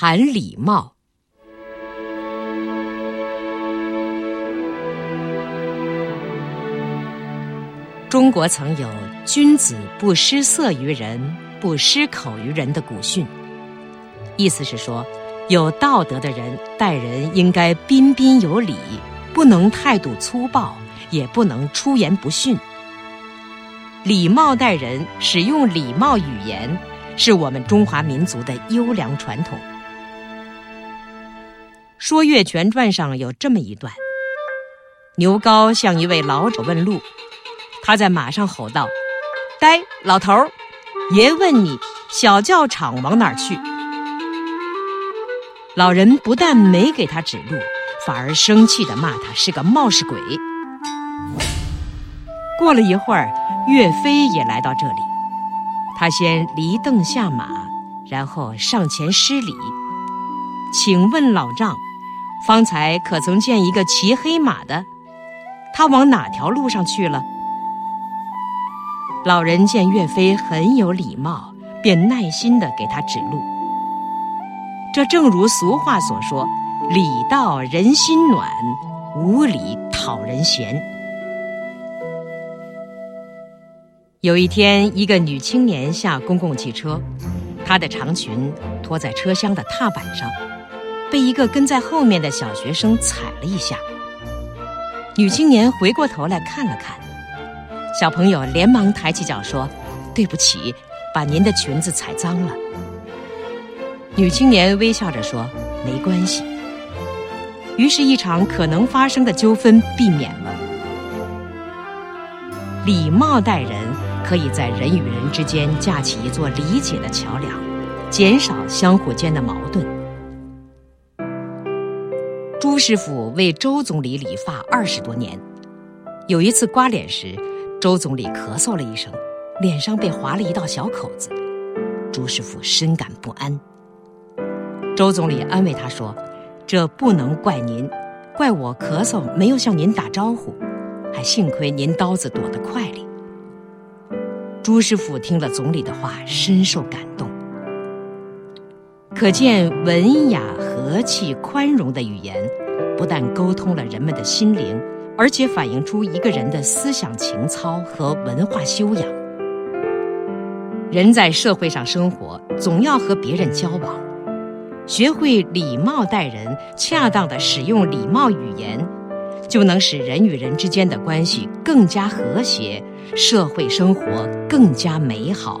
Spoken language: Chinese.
谈礼貌。中国曾有“君子不失色于人，不失口于人”的古训，意思是说，有道德的人待人应该彬彬有礼，不能态度粗暴，也不能出言不逊。礼貌待人，使用礼貌语言，是我们中华民族的优良传统。《说岳全传》上有这么一段：牛皋向一位老者问路。他在马上吼道：“呆，老头，爷问你，小教场往哪去？”老人不但没给他指路，反而生气地骂他是个冒失鬼。过了一会儿，岳飞也来到这里，他先离凳下马，然后上前施礼：“请问老丈，方才可曾见一个骑黑马的？他往哪条路上去了？”老人见岳飞很有礼貌，便耐心地给他指路。这正如俗话所说：“礼到人心暖，无礼讨人嫌。”有一天，一个女青年下公共汽车，她的长裙拖在车厢的踏板上，被一个跟在后面的小学生踩了一下。女青年回过头来看了看。小朋友连忙抬起脚说：“对不起，把您的裙子踩脏了。”女青年微笑着说：“没关系。”于是，一场可能发生的纠纷避免了。礼貌待人，可以在人与人之间架起一座理解的桥梁，减少相互间的矛盾。朱师傅为周总理理发二十多年，有一次刮脸时。周总理咳嗽了一声，脸上被划了一道小口子。朱师傅深感不安。周总理安慰他说：“这不能怪您，怪我咳嗽没有向您打招呼，还幸亏您刀子躲得快哩。”朱师傅听了总理的话，深受感动。可见文雅、和气、宽容的语言，不但沟通了人们的心灵。而且反映出一个人的思想情操和文化修养。人在社会上生活，总要和别人交往，学会礼貌待人，恰当的使用礼貌语言，就能使人与人之间的关系更加和谐，社会生活更加美好。